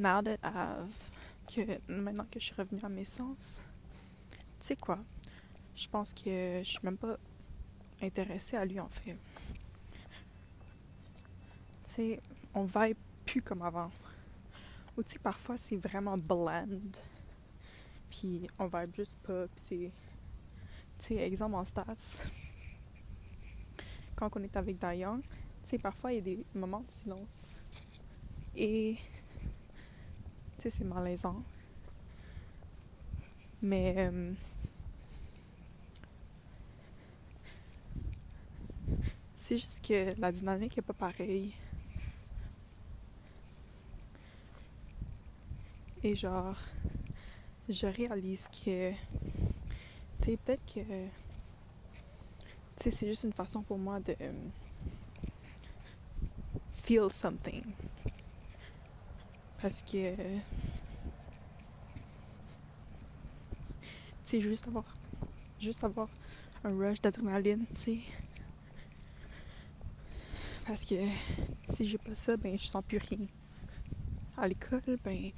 now that I've, que maintenant que je suis revenue à mes sens, tu sais quoi? Je pense que je suis même pas intéressée à lui en fait. Tu sais, on vibe plus comme avant. Ou tu sais, parfois c'est vraiment bland. Puis on vibe juste pas. Tu sais, exemple en stats. Quand on est avec Dayang, tu sais, parfois il y a des moments de silence. Et. Tu c'est malaisant. Mais. euh, c'est juste que la dynamique est pas pareille. Et genre, je réalise que, tu sais, peut-être que, tu sais, c'est juste une façon pour moi de euh, feel something. Parce que, tu sais, juste avoir, juste avoir un rush d'adrénaline, tu sais. Parce que si j'ai pas ça, ben je sens plus rien. À l'école, ben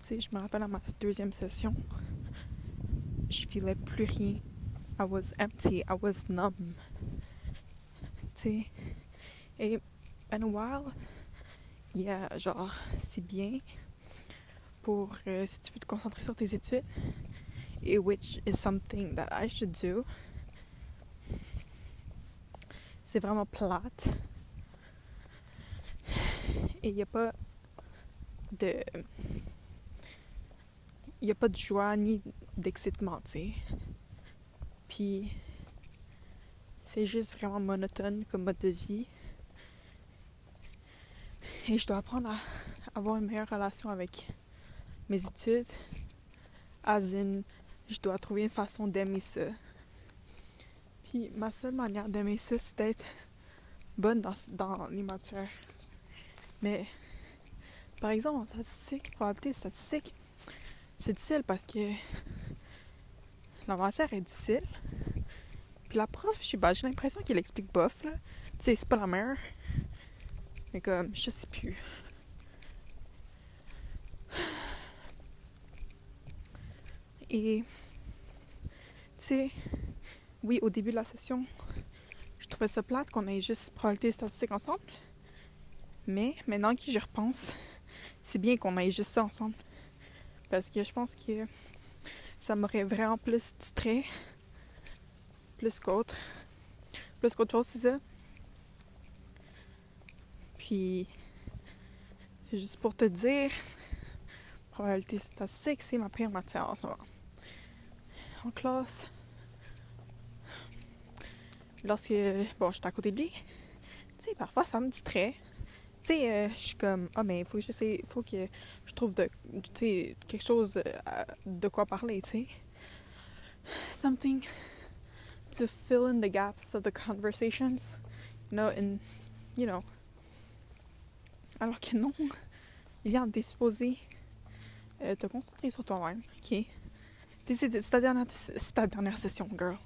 Tu sais, je me rappelle à ma deuxième session, je filais plus rien. I was empty, I was numb. Tu sais, et in a genre, c'est bien pour euh, si tu veux te concentrer sur tes études, et which is something that I should do. C'est vraiment plate. Et il n'y a pas de il n'y a pas de joie ni d'excitement, tu sais. Puis, c'est juste vraiment monotone comme mode de vie. Et je dois apprendre à avoir une meilleure relation avec mes études. As in, je dois trouver une façon d'aimer ça. Puis, ma seule manière d'aimer ça, c'est d'être bonne dans, les matières. Mais, par exemple, en statistique, probabilité statistique, c'est difficile parce que la est difficile. Puis la prof, je sais pas, j'ai l'impression qu'elle explique bof, là. Tu sais, c'est pas la meilleure. Mais comme, je sais plus. Et, tu sais, oui, au début de la session, je trouvais ça plate qu'on ait juste probabilité statistique ensemble. Mais maintenant que j'y repense, c'est bien qu'on ait juste ça ensemble. Parce que je pense que ça m'aurait vraiment plus distrait. Plus qu'autre. Plus qu'autre chose, c'est ça. Puis, juste pour te dire, probabilité statistique, c'est ma pire matière en ce moment. En classe, lorsque, bon, j'étais à côté de lui, tu sais, parfois ça me distrait. Tu sais, euh, je suis comme, ah, mais il faut que j'essaie, faut que je trouve de, tu sais, quelque chose euh, de quoi parler, tu sais. Something to fill in the gaps of the conversations, you know, you know. Alors que non, Liliane, t'es supposé euh, te concentrer sur toi-même, ok? C'est ta, dernière- session, girl.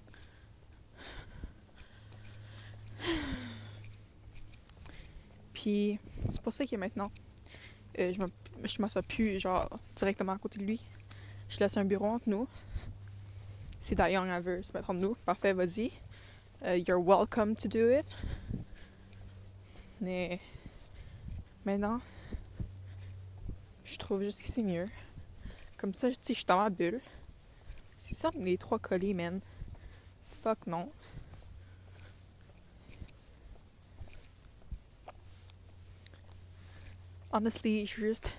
Puis, c'est pour ça que maintenant, euh, je m'assois plus, genre, directement à côté de lui. Je laisse un bureau entre nous. Si Dayang elle veut se mettre entre nous, parfait, vas-y. Euh, you're welcome to do it. Mais maintenant, je trouve juste que c'est mieux. Comme ça, je suis dans ma bulle. C'est ça, les trois collés, man. Fuck non. Honestly, je juste.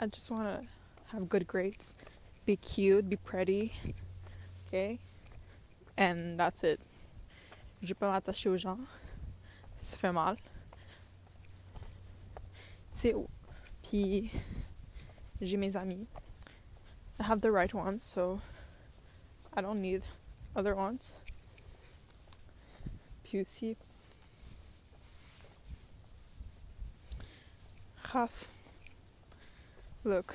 I just want to have good grades, be cute, be pretty, okay? And that's it. Je vais pas m'attacher aux gens. Ça fait mal. Tu sais, puis j'ai mes amis. I have the right ones, so I don't need other ones. Puis aussi, Raph, look,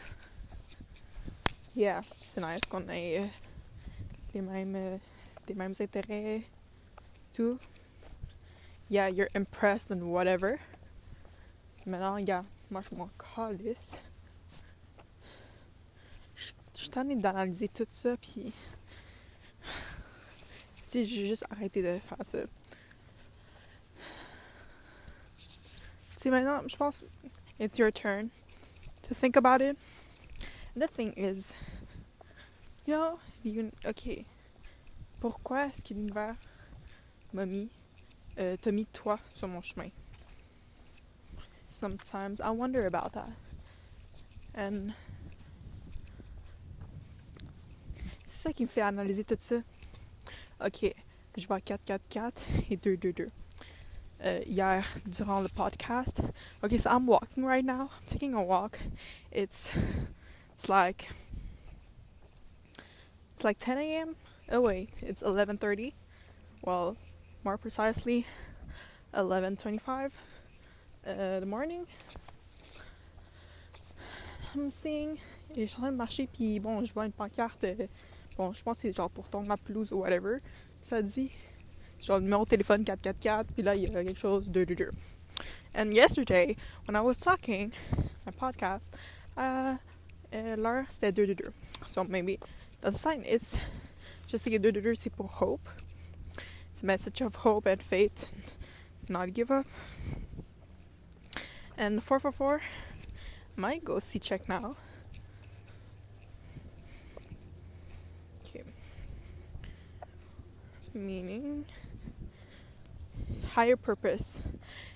yeah, c'est nice qu'on ait les mêmes, les mêmes intérêts, tout. Yeah, you're impressed and whatever. Maintenant, regarde, moi je m'en calisse. Je je suis tannée d'analyser tout ça, puis. Tu sais, j'ai juste arrêté de faire ça. Tu sais, maintenant, je pense, it's your turn to think about it. The thing is, you know, ok, pourquoi est-ce que l'univers m'a mis, euh, t'a mis toi sur mon chemin? Sometimes I wonder about that. And c'est ça qui me fait analyser tout ça. Ok, je vois 4-4-4 et 2-2-2. Uh, hier, durant le podcast. Okay, so I'm walking right now. I'm taking a walk. It's it's like it's like 10 a.m. Oh wait, it's 11:30. Well, more precisely, 11:25. Uh, the morning. I'm seeing. Et je suis en train de marcher, puis bon, je vois une pancarte. euh, Bon, je pense que c'est genre pour ton ma pelouse ou whatever. Ça dit genre le numéro de téléphone 444, puis là, il y a quelque chose de 2 And yesterday, when I was talking, my podcast, uh, euh, l'heure c'était 2 So maybe a sign. It's, je sais que 2 c'est pour hope. Message of hope and faith, not give up. And 444, might go see check now. Okay. Meaning higher purpose.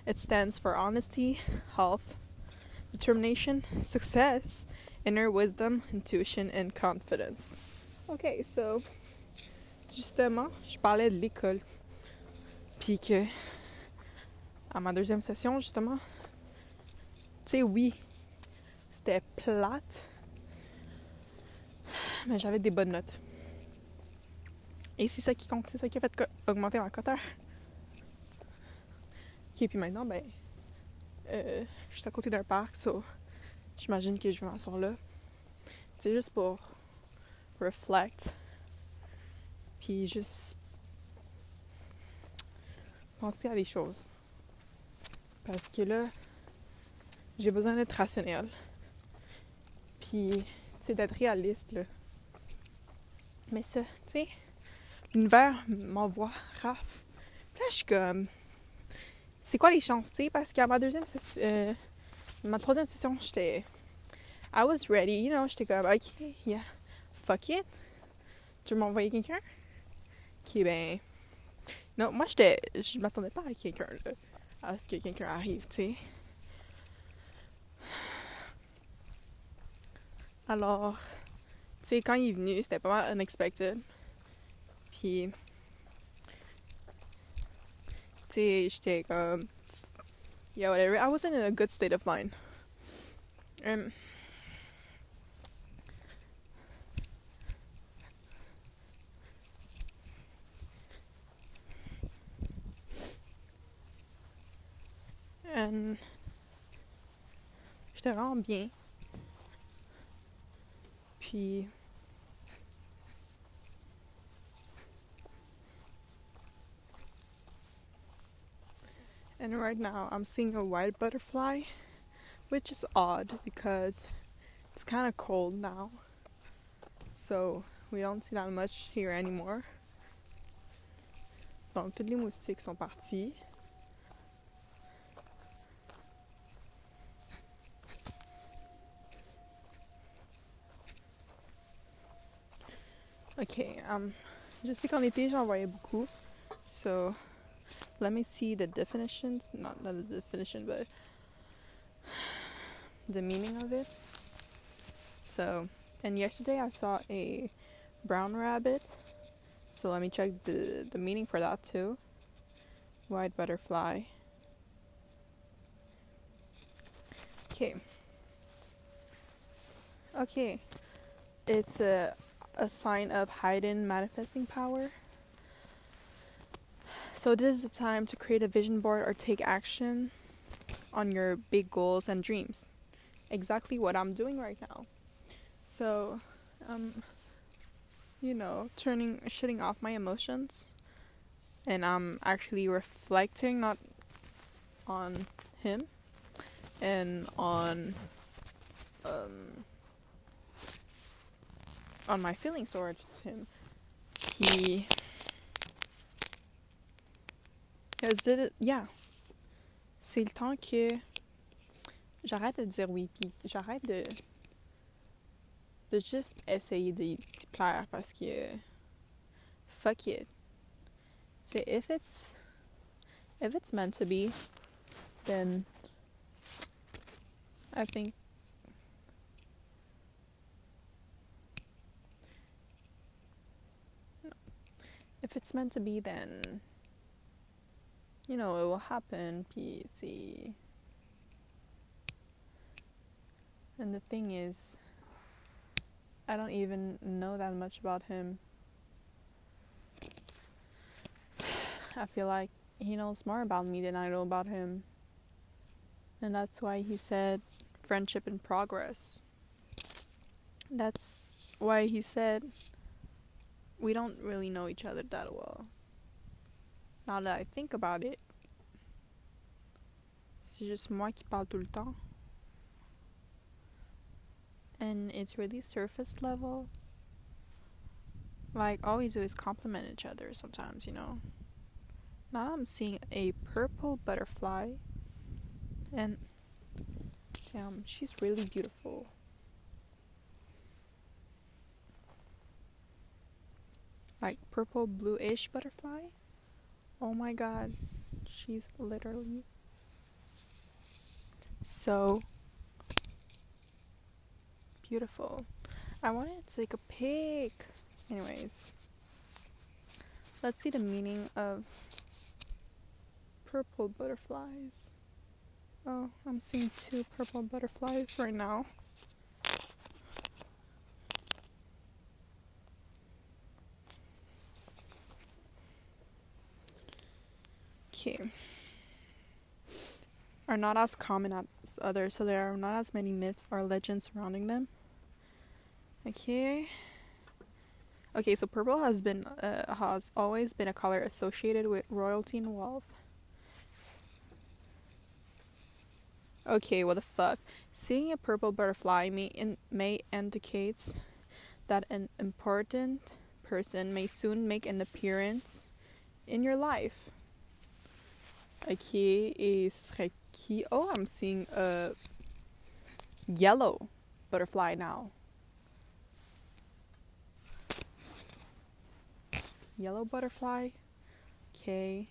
It stands for honesty, health, determination, success, inner wisdom, intuition, and confidence. Okay, so justement, uh, je parlais de l'école. Puis que à ma deuxième session, justement, tu sais, oui, c'était plate, mais j'avais des bonnes notes. Et c'est ça qui compte, c'est ça qui a fait augmenter ma coteur. Ok, puis maintenant, ben, euh, je suis à côté d'un parc, so j'imagine que je vais m'asseoir là. C'est juste pour reflect, puis juste penser à des choses. Parce que là, j'ai besoin d'être rationnel. Puis, sais, d'être réaliste, là. Mais ça, tu sais, l'univers m'envoie Raph. Puis là, je suis comme c'est quoi les chances, tu sais, parce qu'à ma deuxième session, euh, ma troisième session, j'étais, I was ready, you know, j'étais comme, ok, yeah, fuck it, tu veux m'envoyer quelqu'un? Ok, ben, non, moi, j'étais, je m'attendais pas à quelqu'un, à ce que quelqu'un arrive, tu sais. Alors, tu sais, quand il est venu, c'était pas mal unexpected. Puis, tu sais, j'étais comme. Yeah, whatever. I wasn't in a good state of mind. Um, bien. Puis. And right now I'm seeing a white butterfly, which is odd because it's kind of cold now. So we don't see that much here anymore. Donc toutes les moustiques sont. Ok, um, je sais qu'en été j'en voyais beaucoup. So let me see the definitions. Not, not the definition, but the meaning of it. So, and yesterday I saw a brown rabbit. So let me check the, the meaning for that too. White butterfly. Okay. Okay. It's a a sign of hidden manifesting power. So this is the time to create a vision board or take action on your big goals and dreams. Exactly what I'm doing right now. So, um, you know, turning, shutting off my emotions and I'm actually reflecting not on him and on um on my feelings towards him. He Cause it, yeah. C'est le temps que j'arrête de dire oui, puis j'arrête de de juste essayer d'y plaire parce que fuck it. So if it's if it's meant to be, then I think if it's meant to be then you know it will happen puis and the thing is I don't even know that much about him I feel like he knows more about me than I know about him. And that's why he said friendship in progress. That's why he said we don't really know each other that well. Now that I think about it, c'est juste moi qui parle tout le temps. And it's really surface level. Like, all we do is compliment each other sometimes, you know? Now I'm seeing a purple butterfly. And damn, she's really beautiful. Like purple bluish butterfly. Oh my god. She's literally so beautiful. I wanted to take a pic. Anyways, let's see the meaning of purple butterflies. Oh, I'm seeing two purple butterflies right now. Okay. Are not as common as others, so there are not as many myths or legends surrounding them. Okay. Okay, so purple has been uh, has always been a color associated with royalty and wealth. Okay, what the fuck? Seeing a purple butterfly may in, may indicates that an important person may soon make an appearance in your life. Okay, et serait qui? Oh, I'm seeing a yellow butterfly now. Yellow butterfly. Okay.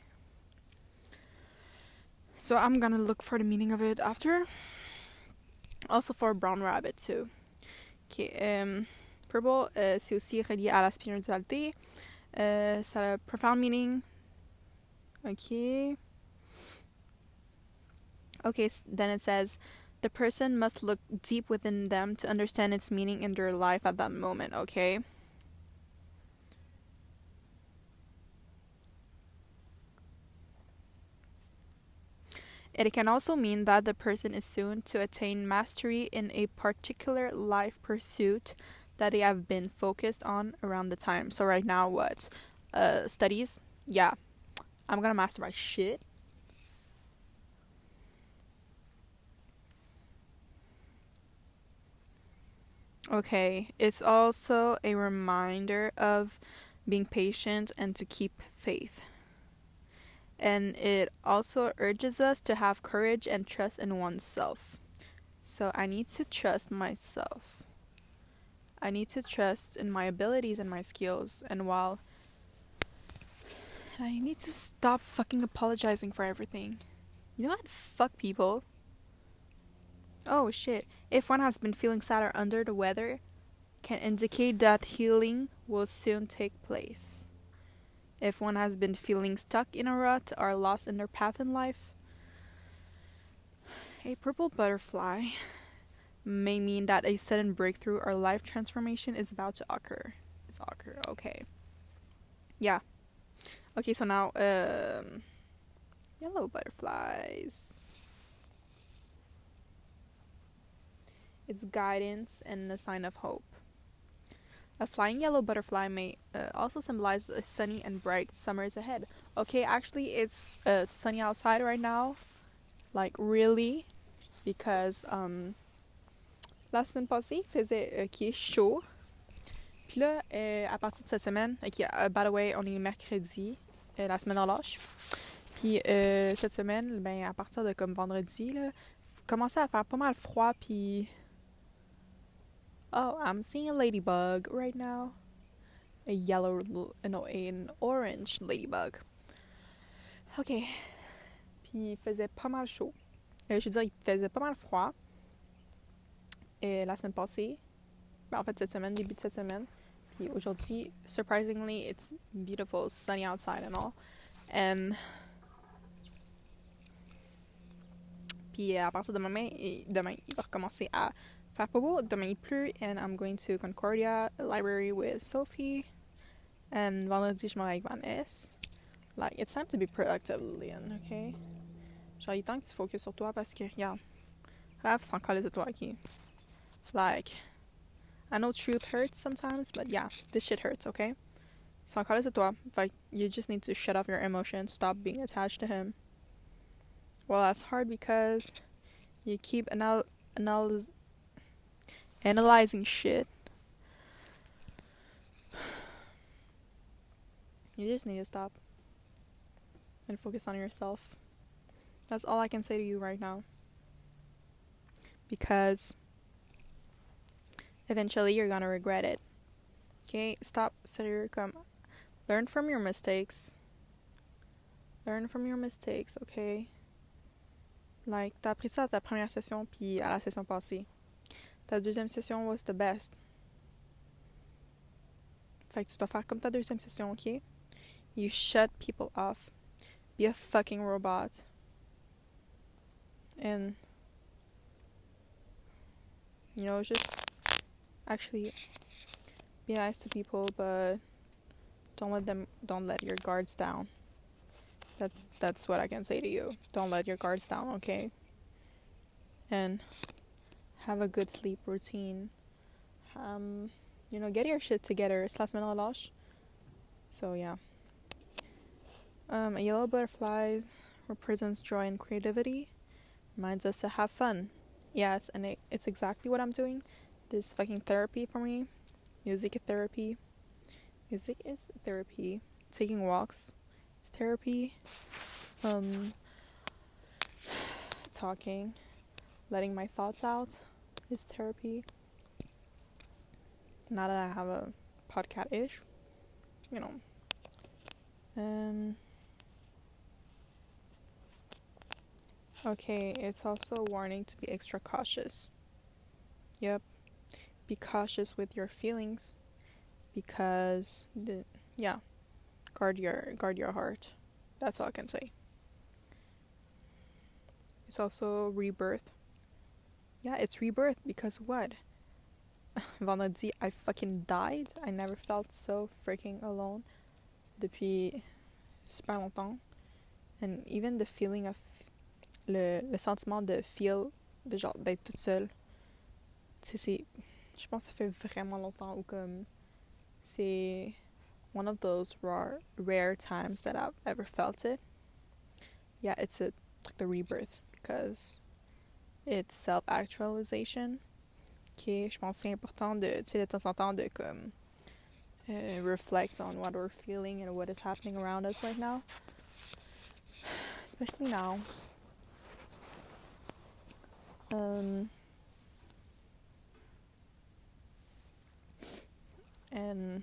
So I'm gonna look for the meaning of it after. Also for a brown rabbit too. Okay, um, purple, uh, c'est aussi relié à la spiritualité. Uh, ça a a profound meaning. Okay. Okay, then it says the person must look deep within them to understand its meaning in their life at that moment. Okay. It can also mean that the person is soon to attain mastery in a particular life pursuit that they have been focused on around the time. So right now, what? Uh, studies? Yeah, I'm gonna master my shit. Okay, it's also a reminder of being patient and to keep faith and it also urges us to have courage and trust in oneself. So I need to trust myself. I need to trust in my abilities and my skills. And while I need to stop fucking apologizing for everything. You know what? Fuck people. Oh shit. If one has been feeling sad or under the weather, can indicate that healing will soon take place. If one has been feeling stuck in a rut or lost in their path in life, a purple butterfly may mean that a sudden breakthrough or life transformation is about to occur. It's occur. Okay. Yeah. Okay, so now um yellow butterflies. It's guidance and a sign of hope. A flying yellow butterfly may uh, also symbolize a sunny and bright summers ahead. Okay, actually, it's uh, sunny outside right now, like really, because um, la semaine passée, il faisait euh, qui est chaud. Puis là, euh, à partir de cette semaine, ok, uh, by the way, on est mercredi, euh, la semaine en lâche. Puis euh, cette semaine, ben à partir de comme vendredi, là, commençait à faire pas mal froid, puis Oh, I'm seeing a ladybug right now. A yellow, no, an orange ladybug. Ok. Puis il faisait pas mal chaud. Euh, je veux dire, il faisait pas mal froid. Et la semaine passée, ben, en fait cette semaine, début de cette semaine. Puis aujourd'hui, surprisingly, it's beautiful, sunny outside and all. And puis à partir de demain, demain, il va recommencer à and I'm going to Concordia Library with Sophie. And vendredi, je m'en vais. Like, it's time to be productive, Lillian, okay? Genre, il est temps que tu focuses sur toi parce que, regarde, rêve sans coller de toi, ok? Like, I know truth hurts sometimes, but yeah, this shit hurts, okay? Sans coller de toi. Like, you just need to shut off your emotions, stop being attached to him. Well, that's hard because you keep anal- anal- analyzing shit. You just need to stop and focus on yourself. That's all I can say to you right now. Because eventually you're gonna regret it. Okay? Stop. Come. Learn from your mistakes. Learn from your mistakes, okay? Like, t'as appris ça à ta première session, puis à la session passée. Ta deuxième session was the best. Fait que tu dois faire comme ta deuxième session, ok? You shut people off. Be a fucking robot. And, you know, just actually be nice to people, but don't let them, don't let your guards down. That's that's what I can say to you. Don't let your guards down, okay? And have a good sleep routine. Um, you know, get your shit together. So yeah. Um, a yellow butterfly represents joy and creativity. Reminds us to have fun. Yes, and it, it's exactly what I'm doing. This fucking therapy for me. Music therapy. Music is therapy. Taking walks is therapy. Um, talking, letting my thoughts out is therapy. Now that I have a podcast ish, you know. Um, okay, it's also a warning to be extra cautious. Yep. Be cautious with your feelings because the yeah, guard your guard your heart. That's all I can say. It's also rebirth. Yeah, it's rebirth because what? Vendredi, I fucking died. I never felt so freaking alone depuis super longtemps. And even the feeling of le, le sentiment de feel de genre d'être toute seule. Sais, c'est je pense que ça fait vraiment longtemps ou comme c'est one of those rare rare times that I've ever felt it. Yeah, it's a like the rebirth because it's self actualization. Ok, je pense c'est important de, tu sais, de temps en temps de comme uh, reflect on what we're feeling and what is happening around us right now, especially now. Um, and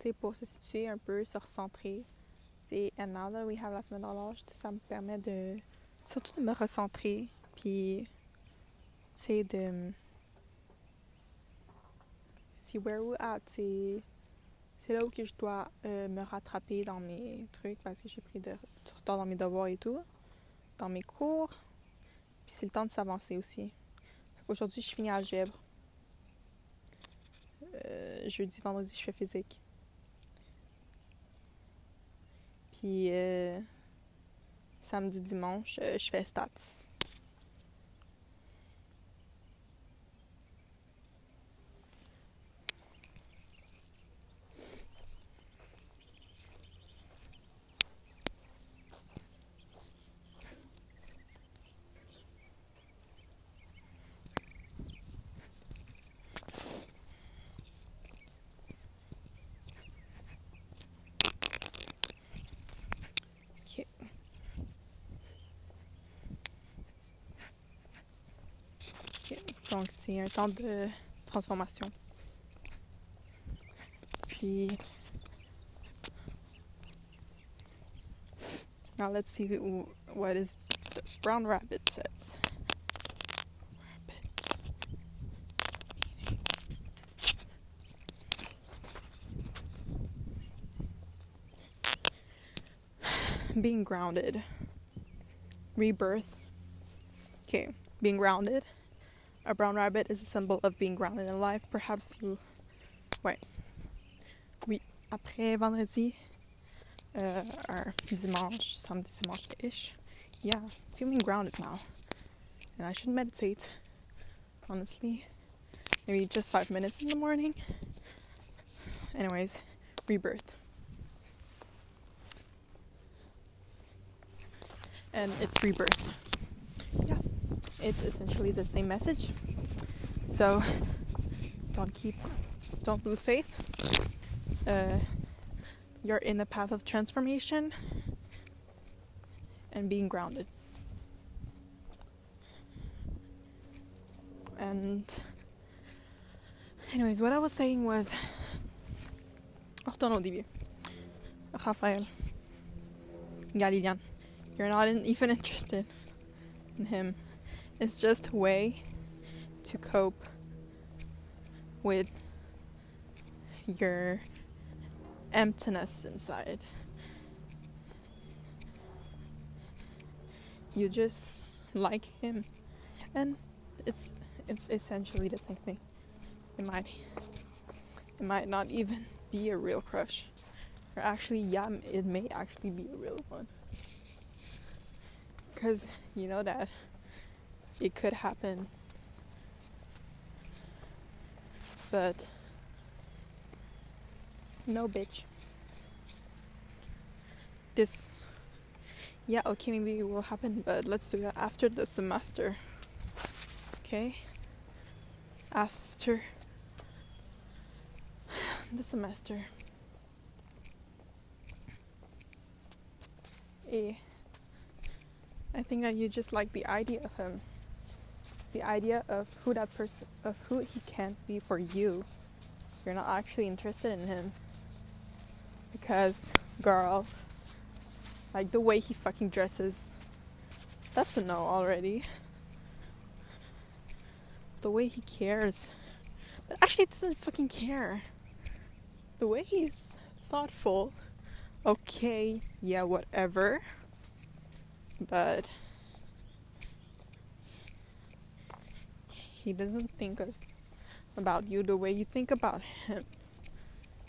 tu sais, pour se situer un peu, se recentrer. Et now that we have la semaine d'horloge, ça me permet de surtout de me recentrer, puis tu sais de see where we're at, c'est là où que je dois euh, me rattraper dans mes trucs parce que j'ai pris du retard dans mes devoirs et tout, dans mes cours. Puis c'est le temps de s'avancer aussi. Aujourd'hui, je finis algèbre. Euh, jeudi, vendredi, je fais physique. Puis euh, samedi, dimanche, je fais stats. C'est un temps de transformation. Puis. Now, let's see what is this brown rabbit says. being grounded, rebirth. Okay, being grounded. A brown rabbit is a symbol of being grounded in life. Perhaps you. Ouais. Oui, après vendredi, uh, or dimanche, samedi, dimanche ish. Yeah, feeling grounded now. And I should meditate, honestly. Maybe just five minutes in the morning. Anyways, rebirth. and it's rebirth. It's essentially the same message. So don't keep, don't lose faith. Uh, you're in the path of transformation and being grounded. And, anyways, what I was saying was. Retourne au début. Raphaël. Galilian you're not in, even interested in him. It's just a way to cope with your emptiness inside. You just like him, and it's it's essentially the same thing. It might it might not even be a real crush, or actually, yeah, it may actually be a real one because you know that it could happen. But no, bitch. This, yeah, okay, maybe it will happen, but let's do that after the semester. Okay? After the semester. Eh. I think that you just like the idea of him. The idea of who that person of who he can be for you. You're not actually interested in him. Because girl, like the way he fucking dresses. That's a no already. The way he cares. But actually doesn't fucking care. The way he's thoughtful. Okay, yeah, whatever but he doesn't think of, about you the way you think about him.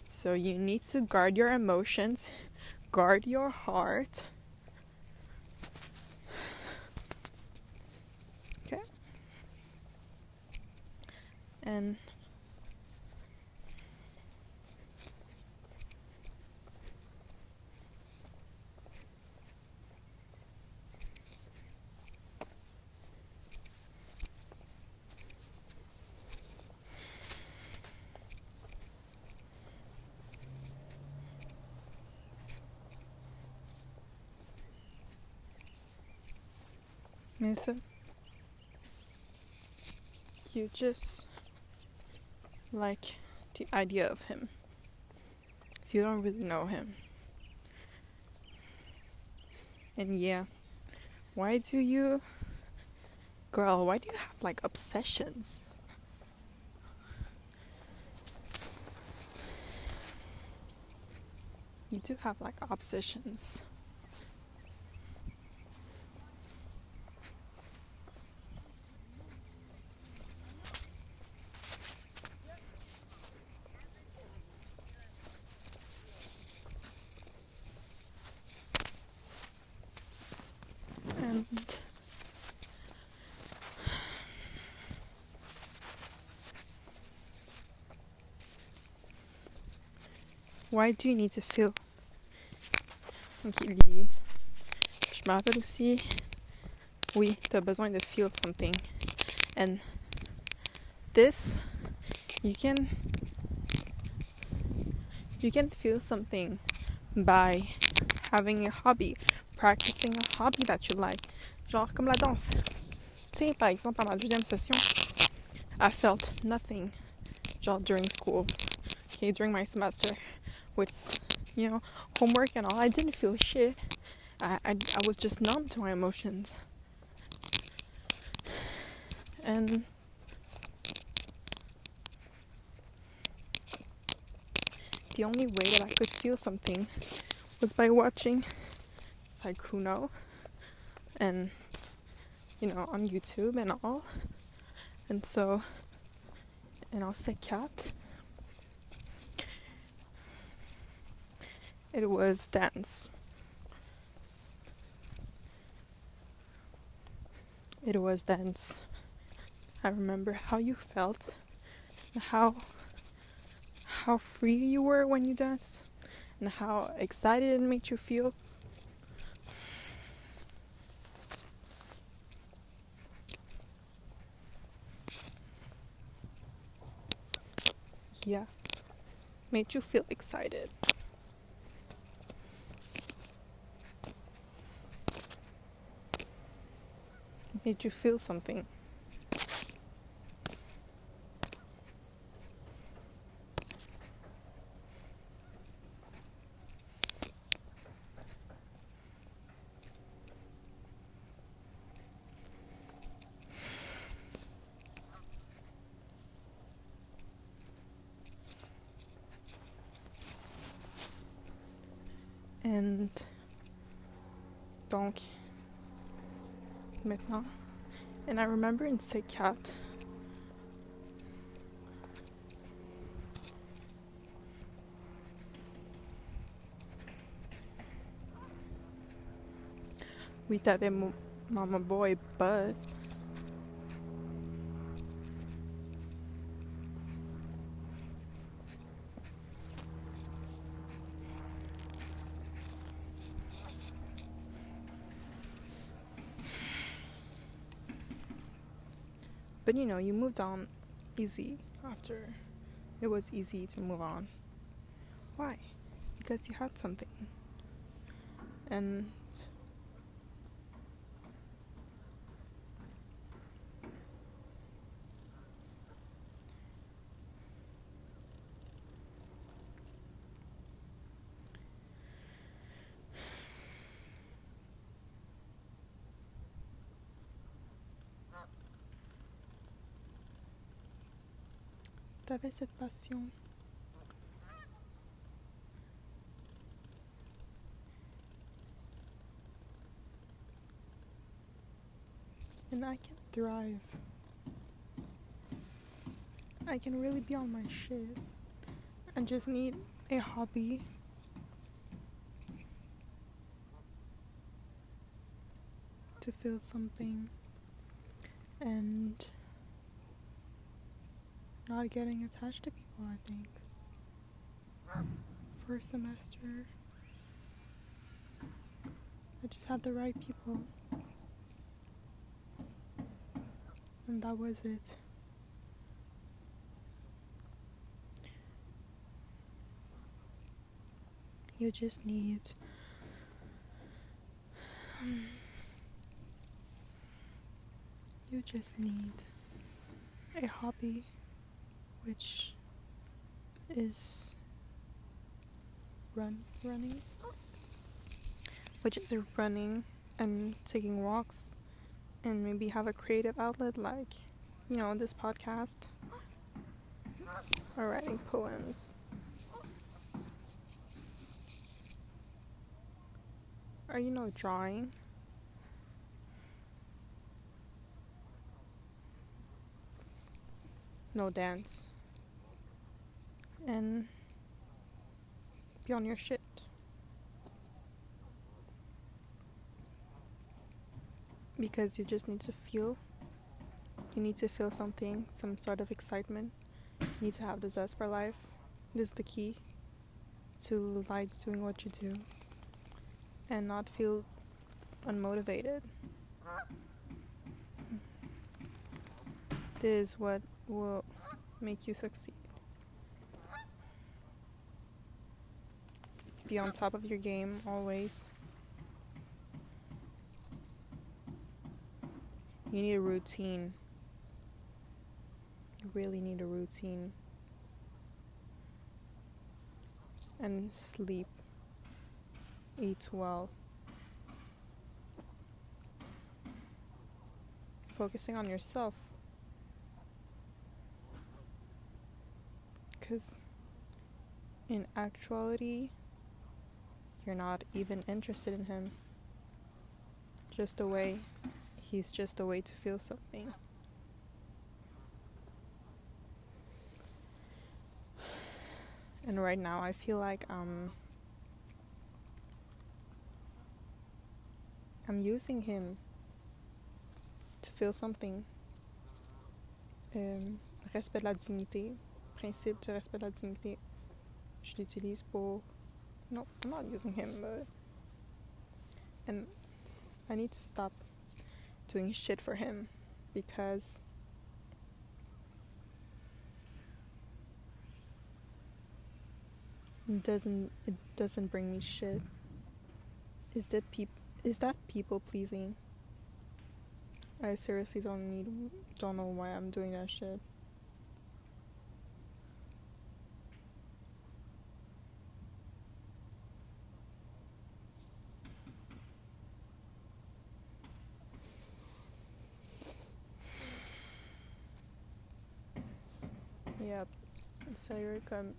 So you need to guard your emotions, guard your heart. Okay? And Mesa, you just like the idea of him. You don't really know him. And yeah, why do you, girl, why do you have like obsessions? You do have like obsessions. Why do you need to feel? Ok, Lily. Je me rappelle aussi. Oui, tu as besoin de feel something. And this, you can. You can feel something by having a hobby, practicing a hobby that you like. Genre comme la danse. Tu sais, par exemple, à ma deuxième session, I felt nothing, genre during school, okay, during my semester, with, you know, homework and all. I didn't feel shit. I, I, I was just numb to my emotions. And the only way that I could feel something was by watching Saikuno and you know on YouTube and all. And so and I'll say cat. It was dance. It was dance. I remember how you felt, how how free you were when you danced, and how excited it made you feel. Yeah, made you feel excited. Made you feel something. And donc, maintenant, and I remember in "Cat." we t'avais mo- Mama Boy, but but you know, you moved on easy after it was easy to move on. Why? Because you had something. And t'avais cette passion. And I can thrive. I can really be on my shit. I just need a hobby. To feel something. And not getting attached to people, I think. First semester, I just had the right people. And that was it. You just need. You just need a hobby which is run running which is running and taking walks and maybe have a creative outlet like you know this podcast. Or writing poems. Or you know drawing? No dance and be on your shit. Because you just need to feel. You need to feel something, some sort of excitement. You need to have the zest for life. This is the key to like doing what you do and not feel unmotivated. This is what will make you succeed. Be on top of your game always. You need a routine. You really need a routine. And sleep. Eat well. Focusing on yourself. Because in actuality, you're not even interested in him. Just a way. He's just a way to feel something. And right now, I feel like um, I'm using him to feel something. Euh, respect de la dignité, principe du respect de la dignité. Je l'utilise pour. No, I'm not using him, but. And I need to stop doing shit for him because it doesn't it doesn't bring me shit. Is that peop is that people pleasing? I seriously don't need don't know why I'm doing that shit. Yep. You're come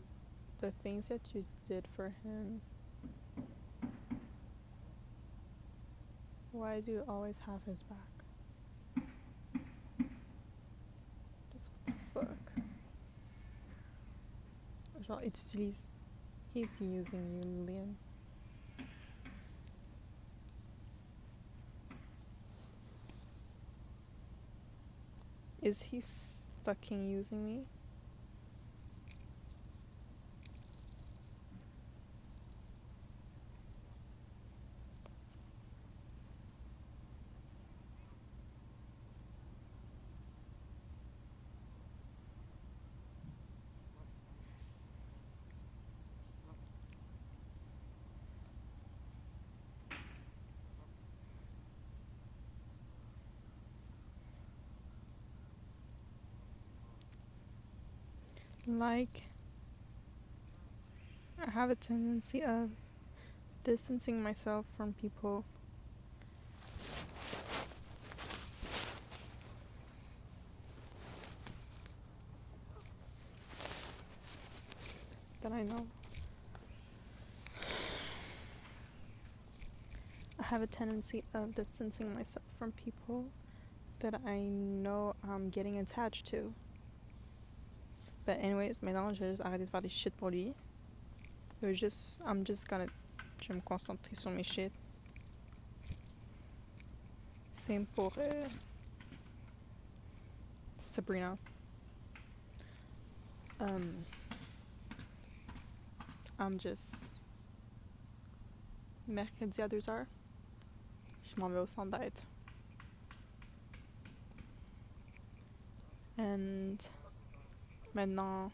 the things that you did for him. Why do you always have his back? Just what the fuck? Genre, il t'utilise. He's using you, Lillian. Is he fucking using me? Like I have a tendency of distancing myself from people. That I know. I have a tendency of distancing myself from people that I know I'm getting attached to. But anyways, maintenant, je vais juste arrêter de faire des shit pour lui. Vais juste, I'm just gonna, je vais me concentrer sur mes shit. Same pour euh, Sabrina. Um, I'm just mercredi à 2h. Je m'en vais au centre d'aide. And Maintenant,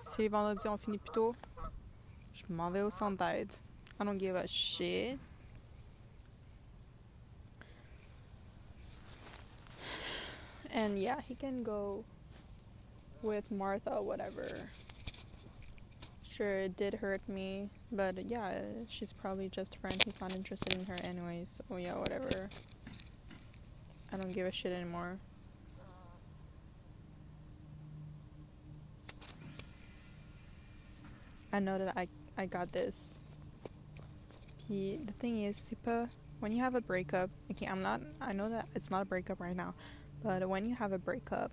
si les vendredis on finit plus tôt, je m'en vais au centre d'aide. I don't give a shit. And yeah, he can go with Martha, whatever. Sure, it did hurt me, but yeah, she's probably just a friend. He's not interested in her anyways. So yeah, whatever. I don't give a shit anymore. I know that I I got this. He, the thing is, c'est when you have a breakup. Okay, I'm not. I know that it's not a breakup right now, but when you have a breakup,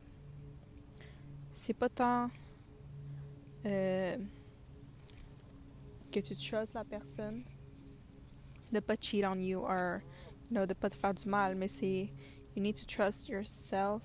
tant euh, que tu trust la personne de pas cheat on you or you know de pas te faire du mal, mais c'est you need to trust yourself.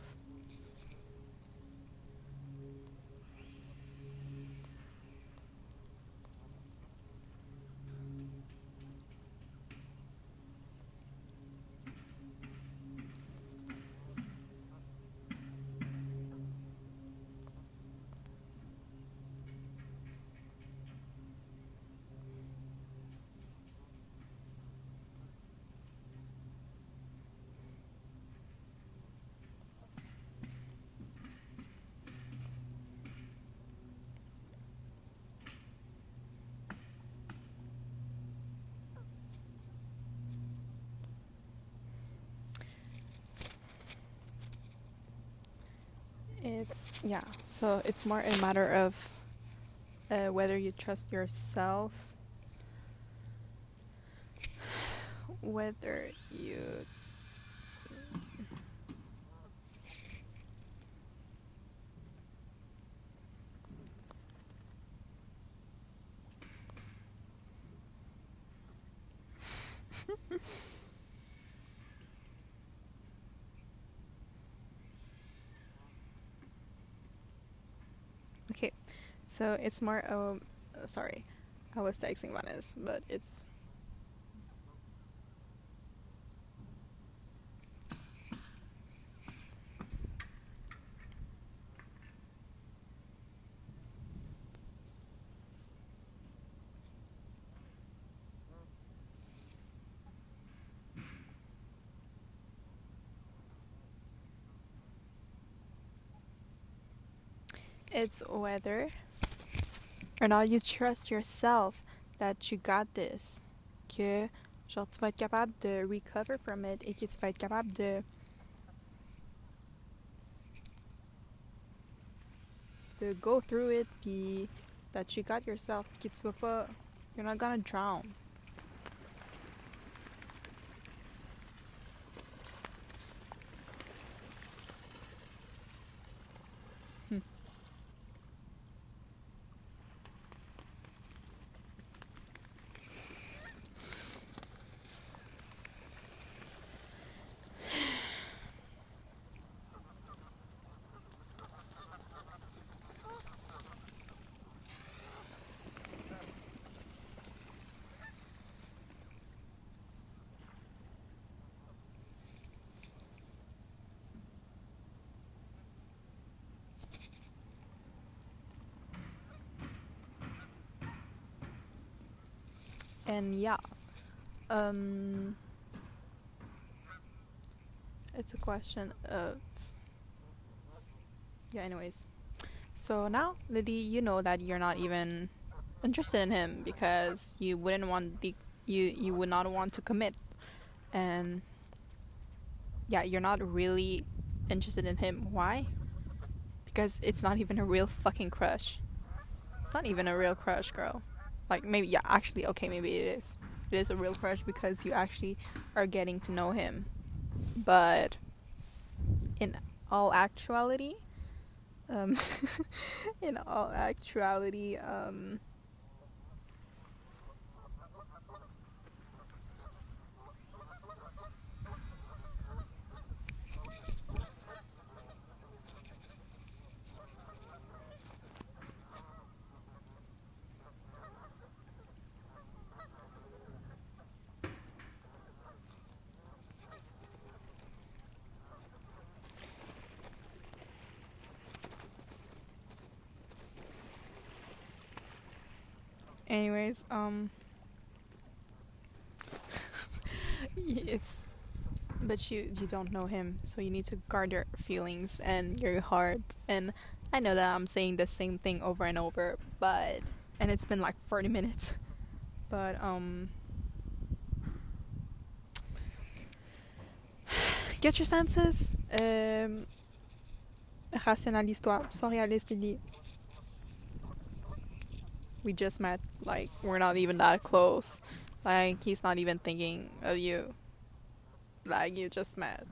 It's yeah. So it's more a matter of uh, whether you trust yourself, whether you. okay, so it's more. Uh, sorry, I was texting Vanessa, but it's. It's whether or not you trust yourself that you got this. Que genre tu vas être capable de recover from it et que tu vas être capable de de go through it puis that you got yourself que tu vas pas you're not gonna drown. And yeah, um, it's a question of yeah. Anyways, so now Lily, you know that you're not even interested in him because you wouldn't want the you you would not want to commit, and yeah, you're not really interested in him. Why? Because it's not even a real fucking crush. It's not even a real crush, girl. Like maybe yeah, actually okay, maybe it is. It is a real crush because you actually are getting to know him. But in all actuality, um in all actuality, um anyways, um it's but you you don't know him, so you need to guard your feelings and your heart. And I know that I'm saying the same thing over and over, but and it's been like 40 minutes. But um get your senses. Um rationalise-toi, sois réaliste, dis we just met, like we're not even that close. Like he's not even thinking of you. Like you just met.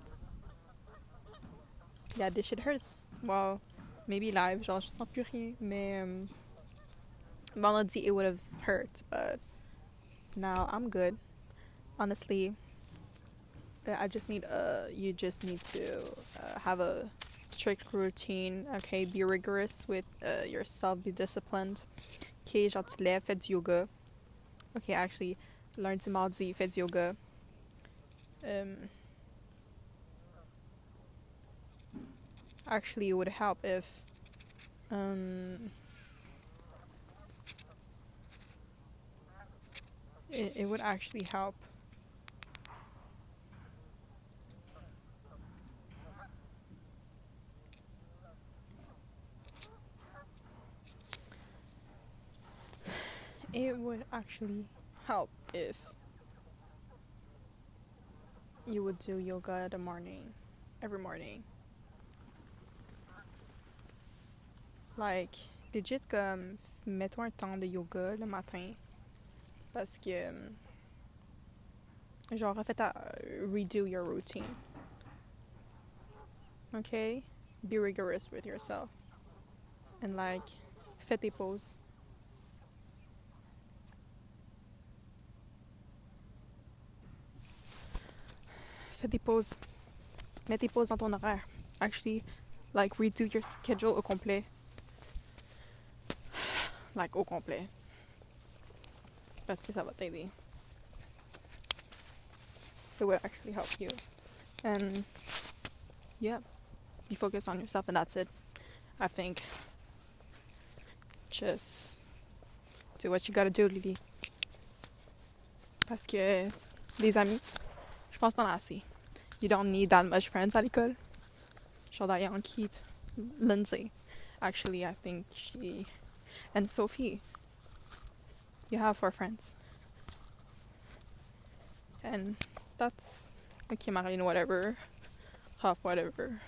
Yeah, this shit hurts. Well, maybe live, genre je sens plus rien, mais um, vendredi it would have hurt, but now I'm good. Honestly, I just need uh you just need to uh, have a strict routine, okay? Be rigorous with uh, yourself, be disciplined. Ok, genre tu lèves, fais du yoga. Ok, actually, lundi, mardi, fais du yoga. Um, actually, it would help if um, it, it would actually help it would actually help if you would do yoga the morning every morning Like, legit, comme, mets-toi un temps de yoga le matin. Parce que, genre, en fait, à redo your routine. Okay? Be rigorous with yourself. And, like, fais tes pauses. Fais des pauses. Mets tes pauses dans ton horaire. Actually, like, redo your schedule au complet. Like, au complet. Parce que ça va t'aider. It will actually help you. And, yeah, be focused on yourself and that's it. I think. Just do what you gotta do, Lily. Parce que les amis, je pense que t'en as assez. You don't need that much friends à l'école. Genre Diane, Keith, Lindsay. Actually, I think she and Sophie. You have four friends. And that's okay, Marlene, whatever. Half whatever.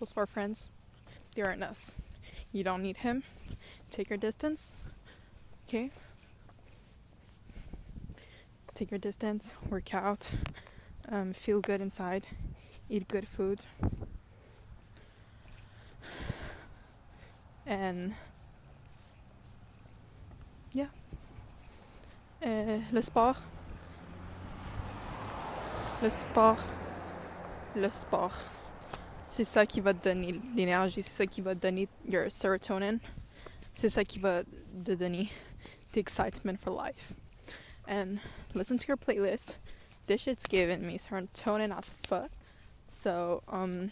Those four friends, they are enough. You don't need him. Take your distance. Okay? Take your distance, work out, um, feel good inside, eat good food. And yeah. Euh, le sport. Le sport. Le sport. C'est ça qui va te donner l'énergie, c'est ça qui va te donner your serotonin. C'est ça qui va te donner the excitement for life. And listen to your playlist. This shit's giving me serotonin as fuck. So, um,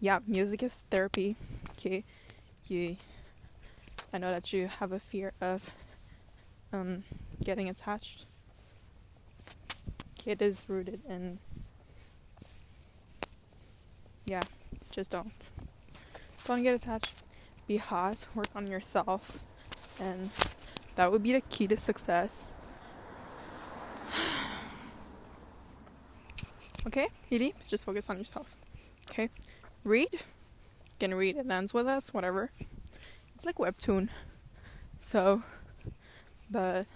yeah, music is therapy. Okay, you. I know that you have a fear of um, getting attached. Okay, it is rooted in. Yeah, just don't. Don't get attached. Be hot. Work on yourself, and that would be the key to success. Okay, Edie, just focus on yourself. Okay, read. You can read it ends with us, whatever. It's like webtoon. So, but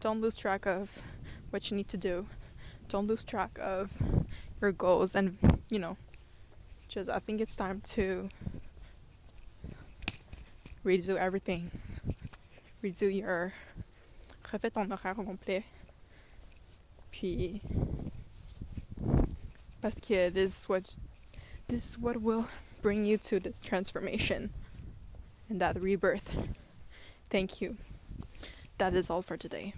don't lose track of what you need to do. Don't lose track of your goals, and you know, just I think it's time to redo everything. Redo your ton horaire complet. Puis parce que this is what this is what will bring you to this transformation and that rebirth. Thank you. That is all for today.